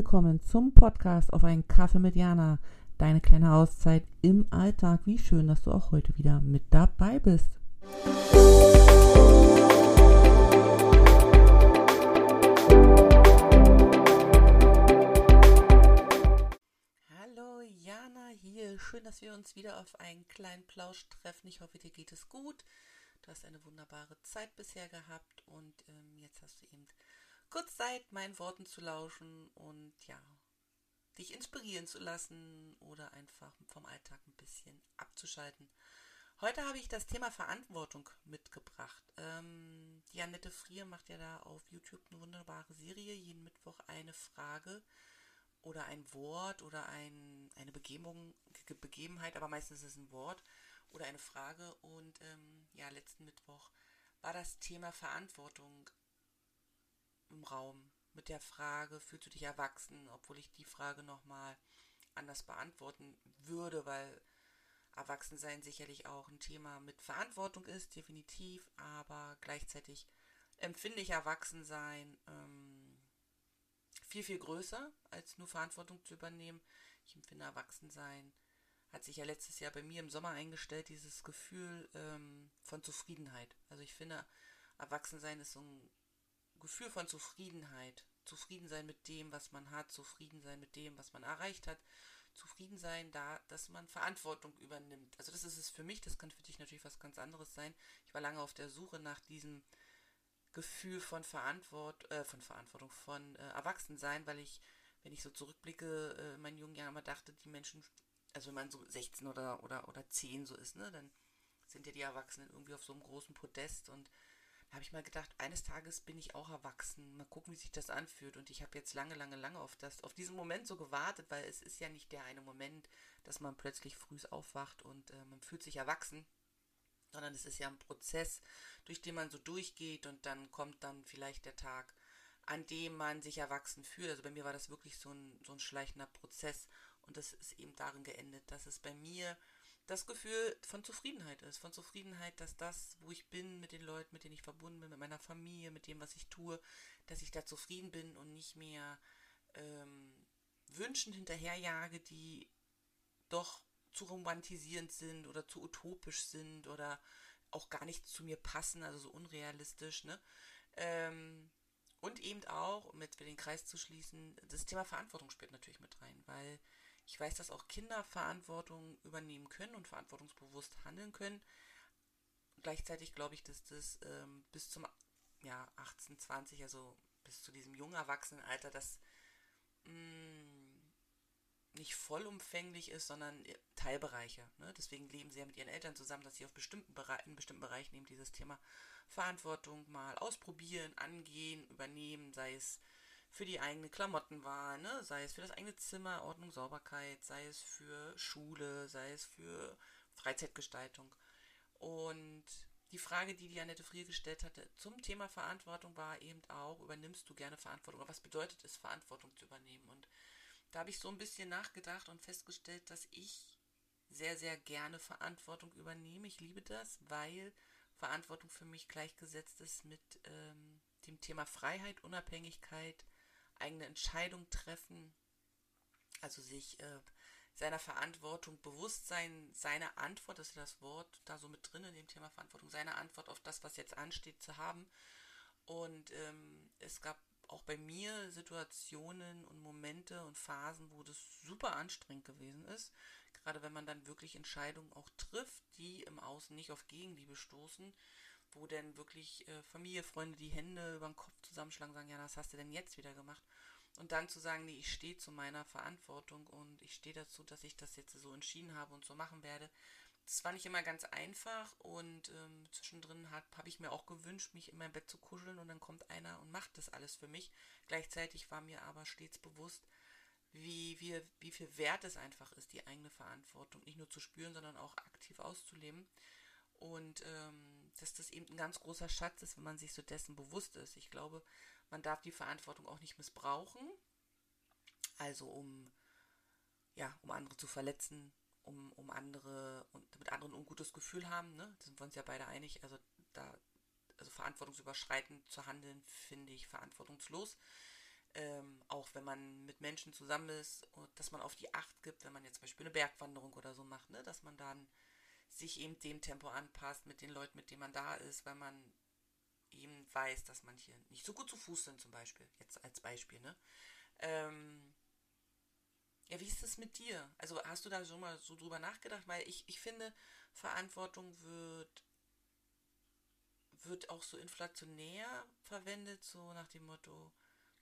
Willkommen zum Podcast auf einen Kaffee mit Jana. Deine kleine Auszeit im Alltag. Wie schön, dass du auch heute wieder mit dabei bist. Hallo Jana hier. Schön, dass wir uns wieder auf einen kleinen Plausch treffen. Ich hoffe, dir geht es gut. Du hast eine wunderbare Zeit bisher gehabt und ähm, jetzt hast du eben kurz Zeit, meinen Worten zu lauschen und ja, dich inspirieren zu lassen oder einfach vom Alltag ein bisschen abzuschalten. Heute habe ich das Thema Verantwortung mitgebracht. Ähm, die Annette Frier macht ja da auf YouTube eine wunderbare Serie. Jeden Mittwoch eine Frage oder ein Wort oder ein, eine Begebung, Begebenheit, aber meistens ist es ein Wort oder eine Frage. Und ähm, ja, letzten Mittwoch war das Thema Verantwortung im Raum mit der Frage, fühlst du dich erwachsen, obwohl ich die Frage nochmal anders beantworten würde, weil Erwachsensein sicherlich auch ein Thema mit Verantwortung ist, definitiv, aber gleichzeitig empfinde ich Erwachsensein ähm, viel, viel größer, als nur Verantwortung zu übernehmen. Ich empfinde Erwachsensein, hat sich ja letztes Jahr bei mir im Sommer eingestellt, dieses Gefühl ähm, von Zufriedenheit. Also ich finde, Erwachsensein ist so ein Gefühl von Zufriedenheit. Zufrieden sein mit dem, was man hat, zufrieden sein mit dem, was man erreicht hat, zufrieden sein da, dass man Verantwortung übernimmt. Also das ist es für mich, das kann für dich natürlich was ganz anderes sein. Ich war lange auf der Suche nach diesem Gefühl von, Verantwort äh, von Verantwortung, von äh, Erwachsensein, weil ich, wenn ich so zurückblicke, äh, in meinen jungen Jahren immer dachte, die Menschen, also wenn man so 16 oder, oder, oder 10 so ist, ne, dann sind ja die Erwachsenen irgendwie auf so einem großen Podest und habe ich mal gedacht, eines Tages bin ich auch erwachsen. Mal gucken, wie sich das anfühlt. Und ich habe jetzt lange, lange, lange auf, das, auf diesen Moment so gewartet, weil es ist ja nicht der eine Moment, dass man plötzlich früh aufwacht und äh, man fühlt sich erwachsen, sondern es ist ja ein Prozess, durch den man so durchgeht und dann kommt dann vielleicht der Tag, an dem man sich erwachsen fühlt. Also bei mir war das wirklich so ein, so ein schleichender Prozess und das ist eben darin geendet, dass es bei mir das Gefühl von Zufriedenheit ist. Von Zufriedenheit, dass das, wo ich bin, mit den Leuten, mit denen ich verbunden bin, mit meiner Familie, mit dem, was ich tue, dass ich da zufrieden bin und nicht mehr ähm, Wünschen hinterherjage, die doch zu romantisierend sind oder zu utopisch sind oder auch gar nicht zu mir passen, also so unrealistisch, ne? Ähm, und eben auch, um jetzt den Kreis zu schließen, das Thema Verantwortung spielt natürlich mit rein, weil ich weiß, dass auch Kinder Verantwortung übernehmen können und verantwortungsbewusst handeln können. Gleichzeitig glaube ich, dass das ähm, bis zum ja, 18, 20, also bis zu diesem jungen Erwachsenenalter, das mh, mm, nicht vollumfänglich ist, sondern äh, Teilbereiche. Ne? Deswegen leben sie ja mit ihren Eltern zusammen, dass sie auf bestimmten in bestimmten Bereichen eben dieses Thema Verantwortung mal ausprobieren, angehen, übernehmen, sei es für die eigene Klamottenwahl, ne? sei es für das eigene Zimmer, Ordnung, Sauberkeit, sei es für Schule, sei es für Freizeitgestaltung. Und die Frage, die die Annette Frier gestellt hatte zum Thema Verantwortung, war eben auch, übernimmst du gerne Verantwortung? Oder was bedeutet es, Verantwortung zu übernehmen? Und da habe ich so ein bisschen nachgedacht und festgestellt, dass ich sehr, sehr gerne Verantwortung übernehme. Ich liebe das, weil Verantwortung für mich gleichgesetzt ist mit ähm, dem Thema Freiheit, Unabhängigkeit, eigene Entscheidung treffen, also sich äh, seiner Verantwortung bewusst sein, seine Antwort, das ist das Wort da so mit drin in dem Thema Verantwortung, seine Antwort auf das, was jetzt ansteht, zu haben. Und ähm, es gab auch bei mir Situationen und Momente und Phasen, wo das super anstrengend gewesen ist. Gerade wenn man dann wirklich Entscheidungen auch trifft, die im Außen nicht auf Gegenliebe stoßen, wo denn wirklich äh, Familie, Freunde die Hände über den Kopf zusammenschlagen sagen, ja, was hast du denn jetzt wieder gemacht? Und dann zu sagen, nee, ich stehe zu meiner Verantwortung und ich stehe dazu, dass ich das jetzt so entschieden habe und so machen werde. Das war nicht immer ganz einfach und ähm, zwischendrin habe ich mir auch gewünscht, mich in mein Bett zu kuscheln und dann kommt einer und macht das alles für mich. Gleichzeitig war mir aber stets bewusst, wie, wie, wie viel wert es einfach ist, die eigene Verantwortung nicht nur zu spüren, sondern auch aktiv auszuleben. Und ähm, dass das eben ein ganz großer Schatz ist, wenn man sich so dessen bewusst ist. Ich glaube, man darf die Verantwortung auch nicht missbrauchen. Also um, ja, um andere zu verletzen, um, um andere und mit anderen ein ungutes Gefühl haben, ne? Da sind wir uns ja beide einig. Also da, also verantwortungsüberschreitend zu handeln, finde ich verantwortungslos. ähm, auch wenn man mit Menschen zusammen ist, dass man auf die Acht gibt, wenn man jetzt zum Beispiel eine Bergwanderung oder so macht, ne? dass man dann sich eben dem Tempo anpasst mit den Leuten, mit denen man da ist, weil man eben weiß, dass manche nicht so gut zu Fuß sind zum Beispiel, jetzt als Beispiel, ne? Ähm, ja, wie ist es mit dir? Also hast du da schon mal so drüber nachgedacht? Weil ich, ich finde, Verantwortung wird, wird auch so inflationär verwendet, so nach dem Motto,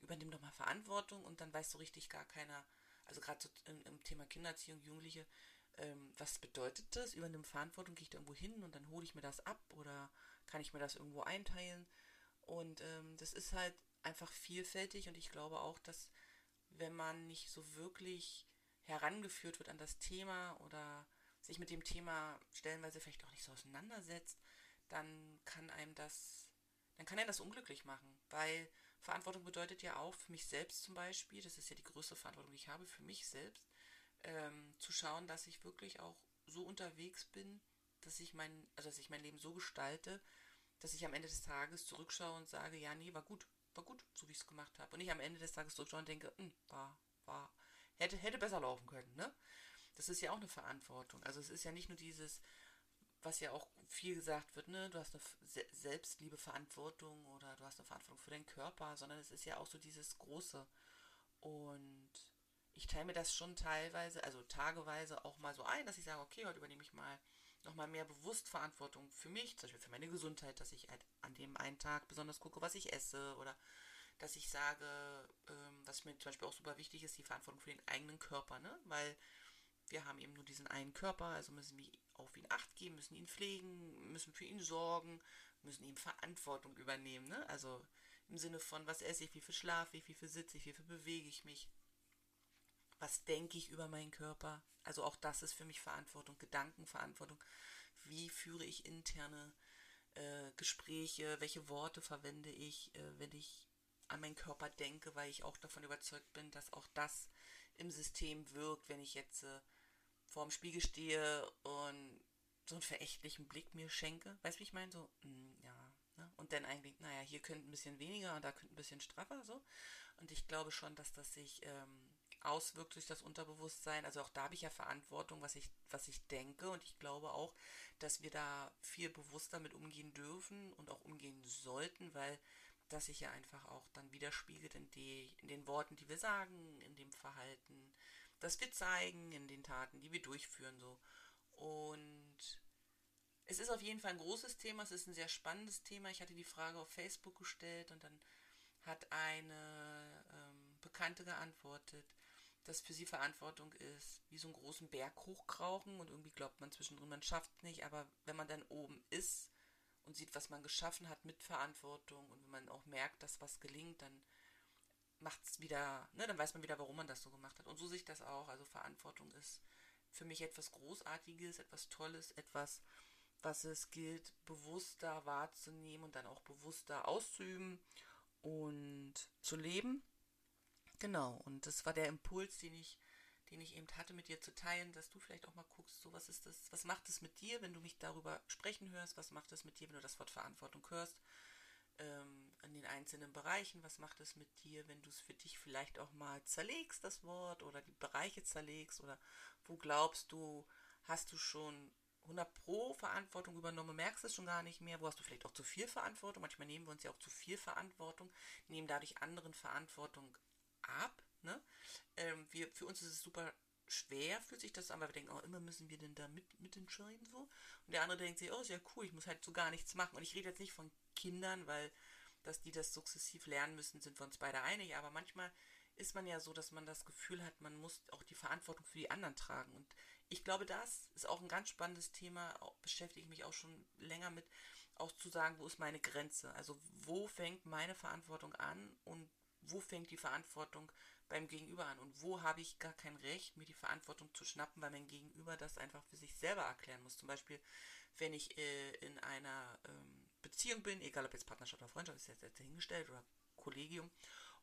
übernimm doch mal Verantwortung und dann weiß so richtig gar keiner, also gerade so im, im, Thema Kindererziehung, Jugendliche, ähm, was bedeutet das? Übernimm Verantwortung, gehe ich da irgendwo hin und dann hole ich mir das ab oder kann ich mir das irgendwo einteilen? Und ähm, das ist halt einfach vielfältig und ich glaube auch, dass wenn man nicht so wirklich herangeführt wird an das Thema oder sich mit dem Thema stellenweise vielleicht auch nicht so auseinandersetzt, dann kann einem das, dann kann er das unglücklich machen, weil Verantwortung bedeutet ja auch für mich selbst zum Beispiel, das ist ja die größte Verantwortung, die ich habe, für mich selbst, ähm, zu schauen, dass ich wirklich auch so unterwegs bin, dass ich mein, also dass ich mein Leben so gestalte, dass ich am Ende des Tages zurückschaue und sage, ja, nee, war gut, war gut, so wie ich es gemacht habe. Und ich am Ende des Tages zurückschaue und denke, hm, war, war, hätte, hätte besser laufen können, ne? Das ist ja auch eine Verantwortung. Also es ist ja nicht nur dieses, was ja auch viel gesagt wird, ne, du hast eine Selbstliebe, Verantwortung oder du hast eine Verantwortung für deinen Körper, sondern es ist ja auch so dieses Große. Und ich teile mir das schon teilweise, also tageweise auch mal so ein, dass ich sage, okay, heute übernehme ich mal nochmal mehr bewusst Verantwortung für mich, zum Beispiel für meine Gesundheit, dass ich halt an dem einen Tag besonders gucke, was ich esse oder dass ich sage, ähm, was mir zum Beispiel auch super wichtig ist, die Verantwortung für den eigenen Körper, ne? Weil wir haben eben nur diesen einen Körper, also müssen wir auf ihn acht geben, müssen ihn pflegen, müssen für ihn sorgen, müssen ihm Verantwortung übernehmen, ne? Also im Sinne von, was esse ich, wie viel schlafe ich, wie viel sitze ich, wie viel bewege ich mich, was denke ich über meinen Körper. Also auch das ist für mich Verantwortung, Gedankenverantwortung. Wie führe ich interne äh, Gespräche, welche Worte verwende ich, äh, wenn ich an meinen Körper denke, weil ich auch davon überzeugt bin, dass auch das im System wirkt, wenn ich jetzt äh, vorm Spiegel stehe und so einen verächtlichen Blick mir schenke. Weißt du, wie ich meine? So, mh, hm, ja. Ne? Und dann eigentlich, naja, hier könnte ein bisschen weniger und da könnte ein bisschen straffer so. Und ich glaube schon, dass das sich ähm, auswirkt durch das Unterbewusstsein. Also auch da habe ich ja Verantwortung, was ich, was ich denke. Und ich glaube auch, dass wir da viel bewusster mit umgehen dürfen und auch umgehen sollten, weil das sich ja einfach auch dann widerspiegelt in, die, in den Worten, die wir sagen, in dem Verhalten, das wir zeigen, in den Taten, die wir durchführen. So. Und es ist auf jeden Fall ein großes Thema, es ist ein sehr spannendes Thema. Ich hatte die Frage auf Facebook gestellt und dann hat eine ähm, Bekannte geantwortet, dass für sie Verantwortung ist, wie so einen großen Berg hochkrauchen und irgendwie glaubt man zwischendrin, man schafft es nicht, aber wenn man dann oben ist und sieht, was man geschaffen hat mit Verantwortung und wenn man auch merkt, dass was gelingt, dann macht es wieder, ne, dann weiß man wieder, warum man das so gemacht hat. Und so sehe ich das auch. Also Verantwortung ist für mich etwas Großartiges, etwas Tolles, etwas, was es gilt, bewusster wahrzunehmen und dann auch bewusster auszuüben und zu leben. Genau, und das war der Impuls, den ich, den ich eben hatte, mit dir zu teilen, dass du vielleicht auch mal guckst, so was ist das, was macht es mit dir, wenn du mich darüber sprechen hörst, was macht es mit dir, wenn du das Wort Verantwortung hörst, ähm, an den einzelnen Bereichen, was macht es mit dir, wenn du es für dich vielleicht auch mal zerlegst, das Wort, oder die Bereiche zerlegst, oder wo glaubst du, hast du schon 100 Pro Verantwortung übernommen, merkst es schon gar nicht mehr, wo hast du vielleicht auch zu viel Verantwortung, manchmal nehmen wir uns ja auch zu viel Verantwortung, nehmen dadurch anderen Verantwortung ab. Ne? Ähm, wir, für uns ist es super schwer, fühlt sich das an, weil wir denken, oh, immer müssen wir denn da mit, mitentscheiden so. Und der andere denkt sich, oh, ist ja cool, ich muss halt so gar nichts machen. Und ich rede jetzt nicht von Kindern, weil dass die das sukzessiv lernen müssen, sind wir uns beide einig. Aber manchmal ist man ja so, dass man das Gefühl hat, man muss auch die Verantwortung für die anderen tragen. Und ich glaube, das ist auch ein ganz spannendes Thema, beschäftige ich mich auch schon länger mit, auch zu sagen, wo ist meine Grenze? Also wo fängt meine Verantwortung an und wo fängt die Verantwortung beim Gegenüber an und wo habe ich gar kein Recht, mir die Verantwortung zu schnappen, weil mein Gegenüber das einfach für sich selber erklären muss. Zum Beispiel, wenn ich äh, in einer ähm, Beziehung bin, egal ob jetzt Partnerschaft oder Freundschaft, ist jetzt, jetzt dahingestellt oder Kollegium,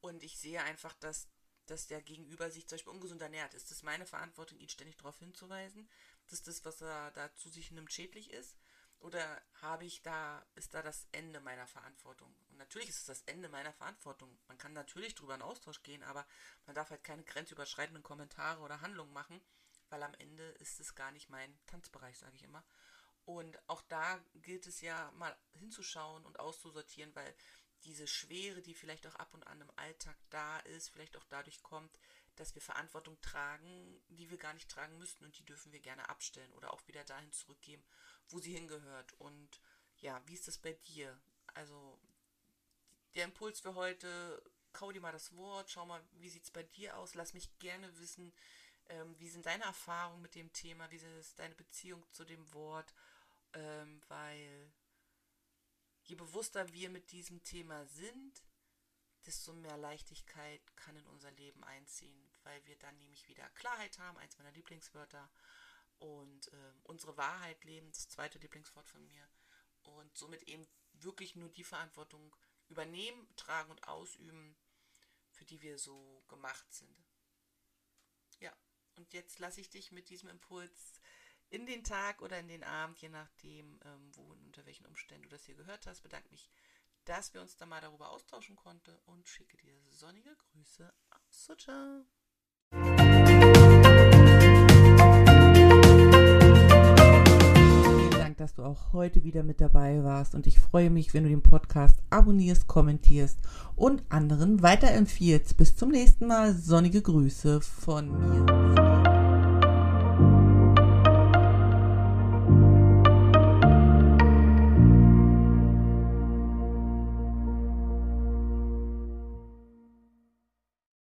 und ich sehe einfach, dass, dass der Gegenüber sich zum Beispiel ungesund ernährt. Ist das meine Verantwortung, ihn ständig darauf hinzuweisen, dass das, was er da zu sich nimmt, schädlich ist? Oder habe ich da, ist da das Ende meiner Verantwortung? Und natürlich ist es das Ende meiner Verantwortung. Man kann natürlich drüber in Austausch gehen, aber man darf halt keine grenzüberschreitenden Kommentare oder Handlungen machen, weil am Ende ist es gar nicht mein Tanzbereich, sage ich immer. Und auch da gilt es ja mal hinzuschauen und auszusortieren, weil diese Schwere, die vielleicht auch ab und an im Alltag da ist, vielleicht auch dadurch kommt, dass wir Verantwortung tragen, die wir gar nicht tragen müssten und die dürfen wir gerne abstellen oder auch wieder dahin zurückgeben, wo sie hingehört. Und ja, wie ist das bei dir? Also der Impuls für heute, kau dir mal das Wort, schau mal, wie sieht es bei dir aus, lass mich gerne wissen, ähm, wie sind deine Erfahrungen mit dem Thema, wie ist deine Beziehung zu dem Wort, ähm, weil je bewusster wir mit diesem Thema sind, desto mehr Leichtigkeit kann in unser Leben einziehen, weil wir dann nämlich wieder Klarheit haben, eins meiner Lieblingswörter, und äh, unsere Wahrheit leben, das zweite Lieblingswort von mir, und somit eben wirklich nur die Verantwortung übernehmen, tragen und ausüben, für die wir so gemacht sind. Ja, und jetzt lasse ich dich mit diesem Impuls in den Tag oder in den Abend, je nachdem, ähm, wo und unter welchen Umständen du das hier gehört hast. Bedanke mich, dass wir uns da mal darüber austauschen konnten und schicke dir sonnige Grüße aus Sucha. Dank, dass du auch heute wieder mit dabei warst und ich freue mich, wenn du den Podcast abonnierst, kommentierst und anderen weiterempfiehlst. Bis zum nächsten Mal. Sonnige Grüße von mir.